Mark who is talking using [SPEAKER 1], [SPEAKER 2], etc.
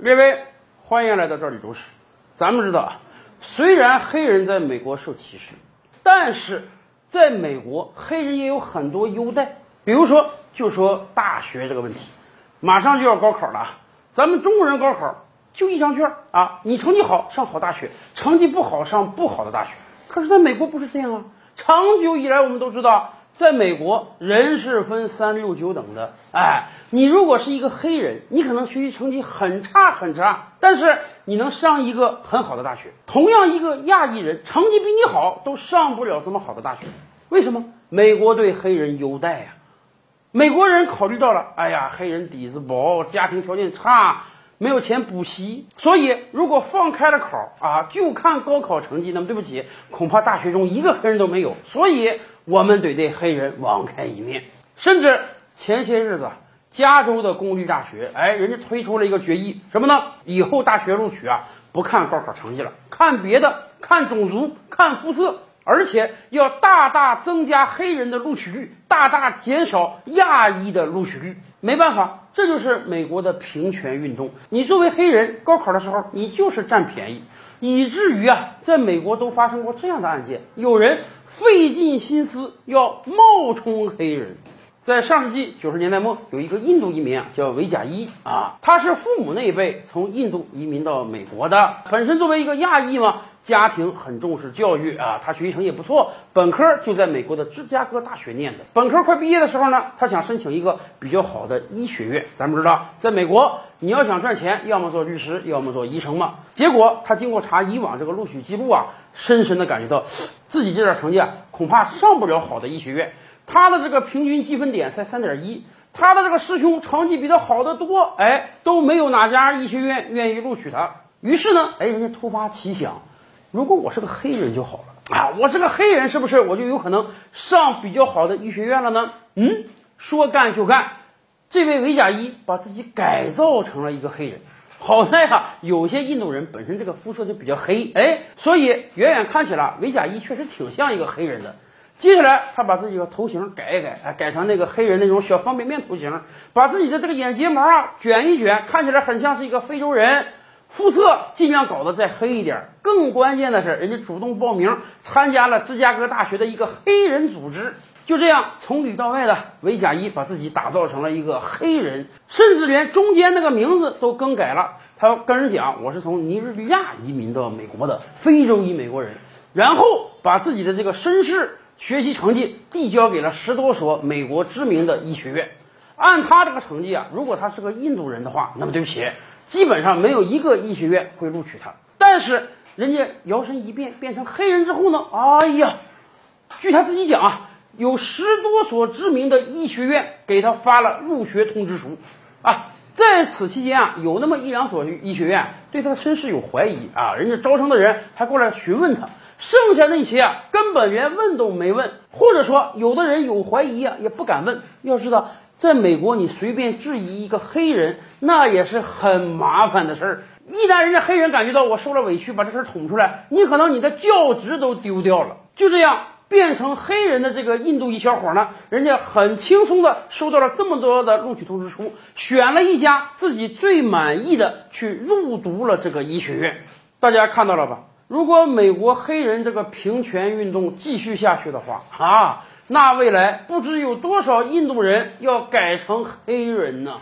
[SPEAKER 1] 列位，欢迎来到这里读史。咱们知道啊，虽然黑人在美国受歧视，但是在美国黑人也有很多优待。比如说，就说大学这个问题，马上就要高考了，咱们中国人高考就一张卷啊，你成绩好上好大学，成绩不好上不好的大学。可是在美国不是这样啊，长久以来我们都知道。在美国，人是分三六九等的。哎，你如果是一个黑人，你可能学习成绩很差很差，但是你能上一个很好的大学。同样，一个亚裔人成绩比你好，都上不了这么好的大学。为什么？美国对黑人优待呀。美国人考虑到了，哎呀，黑人底子薄，家庭条件差，没有钱补习，所以如果放开了考啊，就看高考成绩，那么对不起，恐怕大学中一个黑人都没有。所以。我们得对黑人网开一面，甚至前些日子，加州的公立大学，哎，人家推出了一个决议，什么呢？以后大学录取啊，不看高考成绩了，看别的，看种族，看肤色，而且要大大增加黑人的录取率，大大减少亚裔的录取率。没办法，这就是美国的平权运动。你作为黑人，高考的时候你就是占便宜。以至于啊，在美国都发生过这样的案件，有人费尽心思要冒充黑人。在上世纪九十年代末，有一个印度移民啊，叫维贾伊啊，他是父母那一辈从印度移民到美国的，本身作为一个亚裔嘛。家庭很重视教育啊，他学习成绩也不错，本科就在美国的芝加哥大学念的。本科快毕业的时候呢，他想申请一个比较好的医学院。咱们知道，在美国你要想赚钱，要么做律师，要么做医生嘛。结果他经过查以往这个录取记录啊，深深的感觉到，自己这点成绩啊，恐怕上不了好的医学院。他的这个平均积分点才三点一，他的这个师兄成绩比他好得多，哎，都没有哪家医学院愿意录取他。于是呢，哎，人家突发奇想。如果我是个黑人就好了啊！我是个黑人，是不是我就有可能上比较好的医学院了呢？嗯，说干就干，这位维贾伊把自己改造成了一个黑人。好在呀，有些印度人本身这个肤色就比较黑，哎，所以远远看起来维贾伊确实挺像一个黑人的。接下来，他把自己的头型改一改，哎，改成那个黑人那种小方便面头型，把自己的这个眼睫毛啊卷一卷，看起来很像是一个非洲人。肤色尽量搞得再黑一点，更关键的是，人家主动报名参加了芝加哥大学的一个黑人组织。就这样，从里到外的维贾伊把自己打造成了一个黑人，甚至连中间那个名字都更改了。他跟人讲：“我是从尼日利亚移民到美国的非洲裔美国人。”然后把自己的这个身世、学习成绩递交给了十多所美国知名的医学院。按他这个成绩啊，如果他是个印度人的话，那么对不起。基本上没有一个医学院会录取他，但是人家摇身一变变成黑人之后呢？哎呀，据他自己讲啊，有十多所知名的医学院给他发了入学通知书啊。在此期间啊，有那么一两所医学院对他的身世有怀疑啊，人家招生的人还过来询问他，剩下那些啊根本连问都没问，或者说有的人有怀疑啊也不敢问。要知道。在美国，你随便质疑一个黑人，那也是很麻烦的事儿。一旦人家黑人感觉到我受了委屈，把这事儿捅出来，你可能你的教职都丢掉了。就这样变成黑人的这个印度裔小伙呢，人家很轻松的收到了这么多的录取通知书，选了一家自己最满意的去入读了这个医学院。大家看到了吧？如果美国黑人这个平权运动继续下去的话，啊。那未来不知有多少印度人要改成黑人呢？